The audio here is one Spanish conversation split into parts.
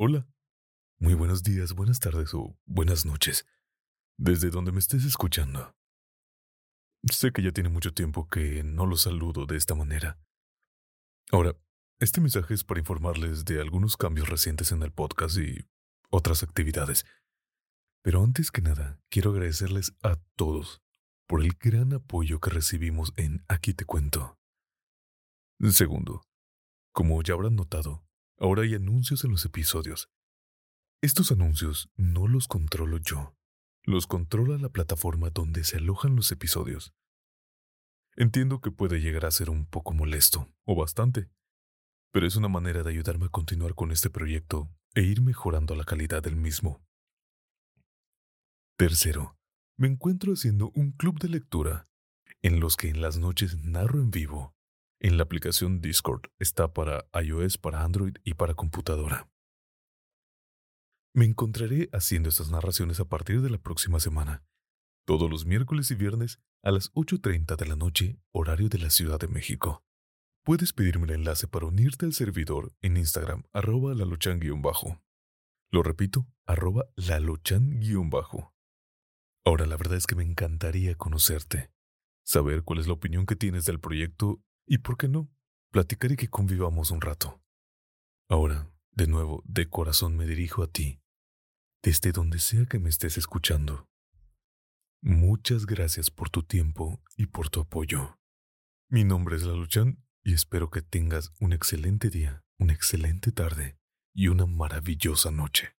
Hola. Muy buenos días, buenas tardes o buenas noches. Desde donde me estés escuchando. Sé que ya tiene mucho tiempo que no los saludo de esta manera. Ahora, este mensaje es para informarles de algunos cambios recientes en el podcast y otras actividades. Pero antes que nada, quiero agradecerles a todos por el gran apoyo que recibimos en Aquí te cuento. Segundo, como ya habrán notado, ahora hay anuncios en los episodios. Estos anuncios no los controlo yo, los controla la plataforma donde se alojan los episodios. Entiendo que puede llegar a ser un poco molesto, o bastante, pero es una manera de ayudarme a continuar con este proyecto e ir mejorando la calidad del mismo. Tercero, me encuentro haciendo un club de lectura en los que en las noches narro en vivo. En la aplicación Discord está para iOS, para Android y para computadora. Me encontraré haciendo estas narraciones a partir de la próxima semana, todos los miércoles y viernes a las 8.30 de la noche, horario de la Ciudad de México. Puedes pedirme el enlace para unirte al servidor en Instagram, arroba lalochan-bajo. Lo repito, arroba lalochan-bajo. Ahora la verdad es que me encantaría conocerte, saber cuál es la opinión que tienes del proyecto y, por qué no, platicar y que convivamos un rato. Ahora, de nuevo, de corazón me dirijo a ti, desde donde sea que me estés escuchando. Muchas gracias por tu tiempo y por tu apoyo. Mi nombre es Laluchan y espero que tengas un excelente día, una excelente tarde y una maravillosa noche.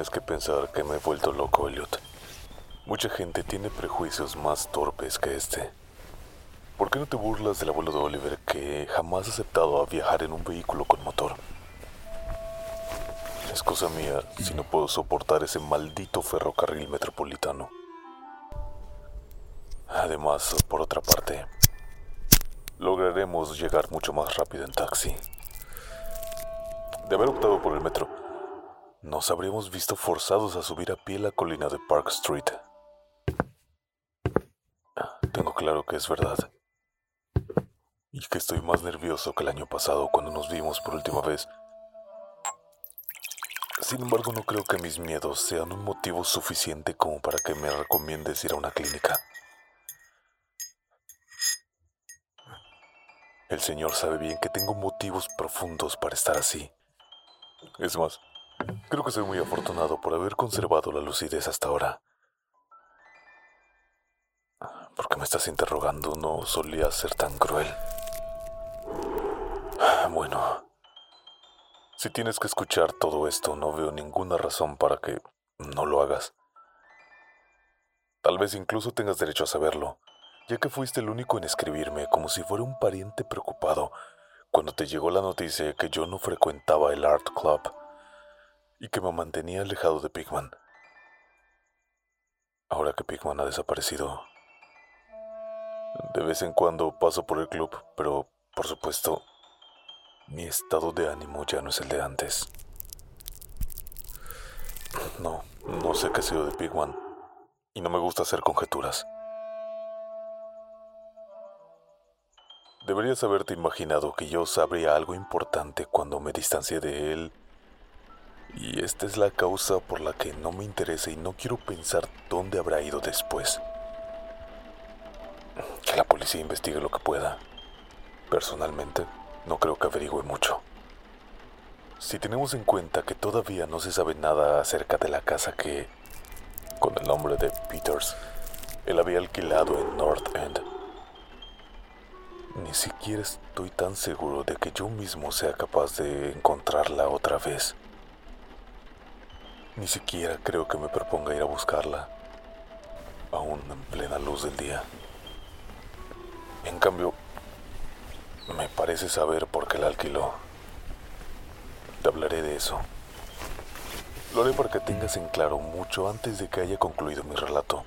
Tienes que pensar que me he vuelto loco, Elliot. Mucha gente tiene prejuicios más torpes que este. ¿Por qué no te burlas del abuelo de Oliver que jamás ha aceptado a viajar en un vehículo con motor? Es cosa mía si no puedo soportar ese maldito ferrocarril metropolitano. Además, por otra parte, lograremos llegar mucho más rápido en taxi. De haber optado por el metro, nos habríamos visto forzados a subir a pie la colina de Park Street. Tengo claro que es verdad. Y que estoy más nervioso que el año pasado cuando nos vimos por última vez. Sin embargo, no creo que mis miedos sean un motivo suficiente como para que me recomiendes ir a una clínica. El Señor sabe bien que tengo motivos profundos para estar así. Es más, creo que soy muy afortunado por haber conservado la lucidez hasta ahora. ¿Por qué me estás interrogando? No solía ser tan cruel. Bueno, si tienes que escuchar todo esto, no veo ninguna razón para que no lo hagas. Tal vez incluso tengas derecho a saberlo, ya que fuiste el único en escribirme como si fuera un pariente preocupado cuando te llegó la noticia que yo no frecuentaba el Art Club y que me mantenía alejado de Pigman. Ahora que Pigman ha desaparecido, de vez en cuando paso por el club, pero por supuesto, mi estado de ánimo ya no es el de antes. No, no sé qué ha sido de Pigman y no me gusta hacer conjeturas. Deberías haberte imaginado que yo sabría algo importante cuando me distancié de él. Y esta es la causa por la que no me interesa y no quiero pensar dónde habrá ido después. Que la policía investigue lo que pueda. Personalmente, no creo que averigüe mucho. Si tenemos en cuenta que todavía no se sabe nada acerca de la casa que, con el nombre de Peters, él había alquilado en North End. Ni siquiera estoy tan seguro de que yo mismo sea capaz de encontrarla otra vez. Ni siquiera creo que me proponga ir a buscarla, aún en plena luz del día. En cambio, me parece saber por qué la alquiló. Te hablaré de eso. Lo haré para que tengas en claro mucho antes de que haya concluido mi relato.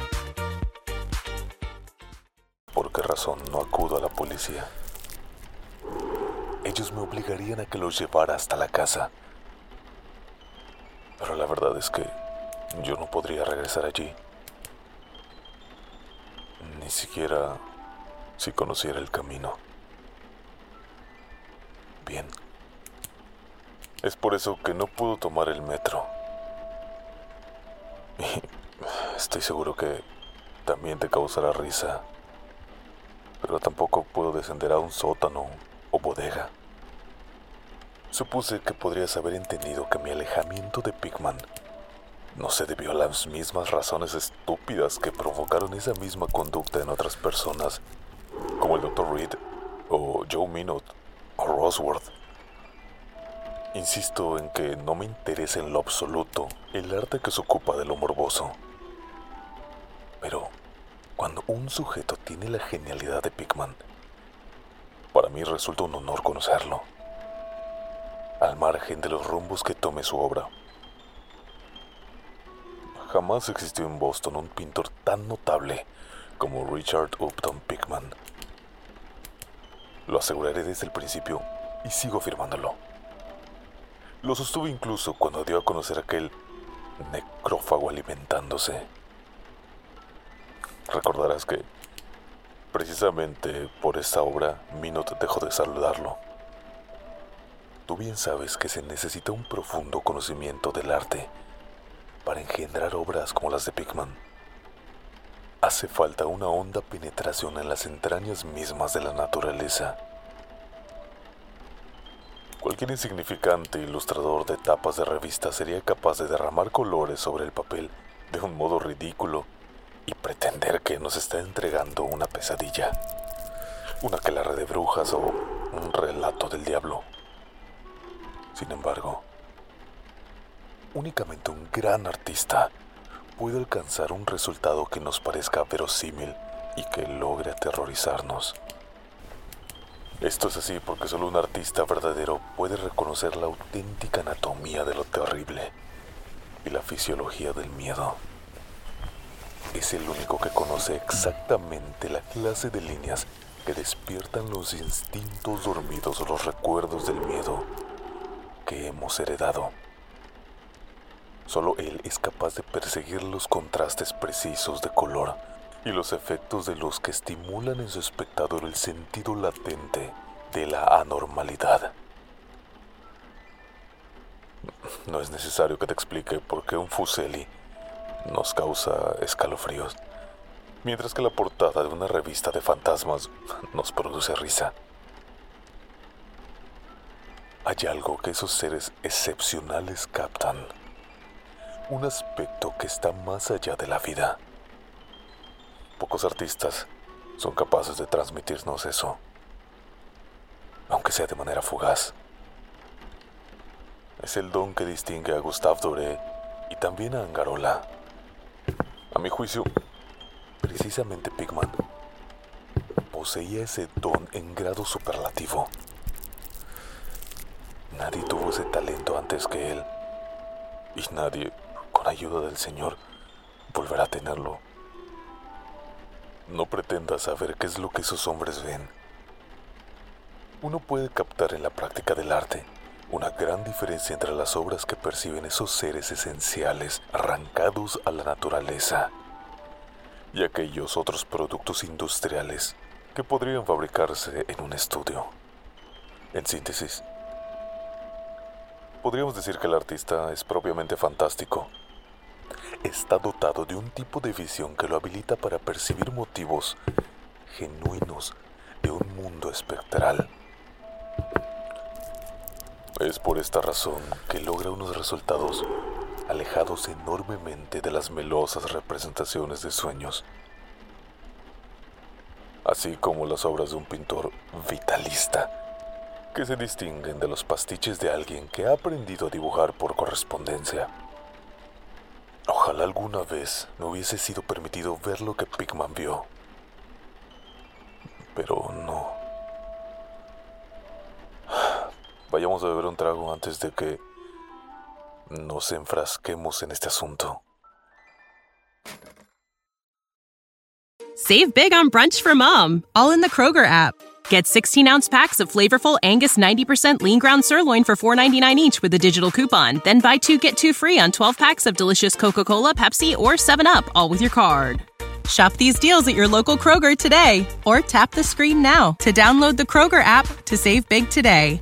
¿Por qué razón no acudo a la policía? Ellos me obligarían a que los llevara hasta la casa. Pero la verdad es que yo no podría regresar allí. Ni siquiera si conociera el camino. Bien. Es por eso que no puedo tomar el metro. Y estoy seguro que también te causará risa. Pero tampoco puedo descender a un sótano o bodega. Supuse que podrías haber entendido que mi alejamiento de Pigman no se debió a las mismas razones estúpidas que provocaron esa misma conducta en otras personas, como el Dr. Reed o Joe Minot o Rosworth. Insisto en que no me interesa en lo absoluto el arte que se ocupa de lo morboso. Pero cuando un sujeto tiene la genialidad de Pigman, para mí resulta un honor conocerlo, al margen de los rumbos que tome su obra. Jamás existió en Boston un pintor tan notable como Richard Upton Pigman. Lo aseguraré desde el principio y sigo afirmándolo. Lo sostuve incluso cuando dio a conocer aquel necrófago alimentándose. Recordarás que precisamente por esta obra Minot dejó de saludarlo. Tú bien sabes que se necesita un profundo conocimiento del arte para engendrar obras como las de Pigman. Hace falta una honda penetración en las entrañas mismas de la naturaleza. Cualquier insignificante ilustrador de tapas de revista sería capaz de derramar colores sobre el papel de un modo ridículo y pretender que nos está entregando una pesadilla, una aquelarre de brujas o un relato del diablo. Sin embargo, únicamente un gran artista puede alcanzar un resultado que nos parezca verosímil y que logre aterrorizarnos. Esto es así porque solo un artista verdadero puede reconocer la auténtica anatomía de lo terrible y la fisiología del miedo. Es el único que conoce exactamente la clase de líneas que despiertan los instintos dormidos o los recuerdos del miedo que hemos heredado. Solo él es capaz de perseguir los contrastes precisos de color y los efectos de luz que estimulan en su espectador el sentido latente de la anormalidad. No es necesario que te explique por qué un Fuseli nos causa escalofríos, mientras que la portada de una revista de fantasmas nos produce risa. Hay algo que esos seres excepcionales captan, un aspecto que está más allá de la vida. Pocos artistas son capaces de transmitirnos eso, aunque sea de manera fugaz. Es el don que distingue a Gustave Doré y también a Angarola. A mi juicio, precisamente Pigman poseía ese don en grado superlativo. Nadie tuvo ese talento antes que él, y nadie, con ayuda del Señor, volverá a tenerlo. No pretendas saber qué es lo que esos hombres ven. Uno puede captar en la práctica del arte una gran diferencia entre las obras que perciben esos seres esenciales arrancados a la naturaleza y aquellos otros productos industriales que podrían fabricarse en un estudio. En síntesis, podríamos decir que el artista es propiamente fantástico. Está dotado de un tipo de visión que lo habilita para percibir motivos genuinos de un mundo espectral. Es por esta razón que logra unos resultados alejados enormemente de las melosas representaciones de sueños, así como las obras de un pintor vitalista, que se distinguen de los pastiches de alguien que ha aprendido a dibujar por correspondencia. Ojalá alguna vez me hubiese sido permitido ver lo que Pigman vio, Vayamos a beber un trago antes de que nos enfrasquemos en este asunto. Save big on brunch for mom, all in the Kroger app. Get 16 ounce packs of flavorful Angus 90% lean ground sirloin for $4.99 each with a digital coupon. Then buy two get two free on 12 packs of delicious Coca Cola, Pepsi, or 7UP, all with your card. Shop these deals at your local Kroger today or tap the screen now to download the Kroger app to save big today.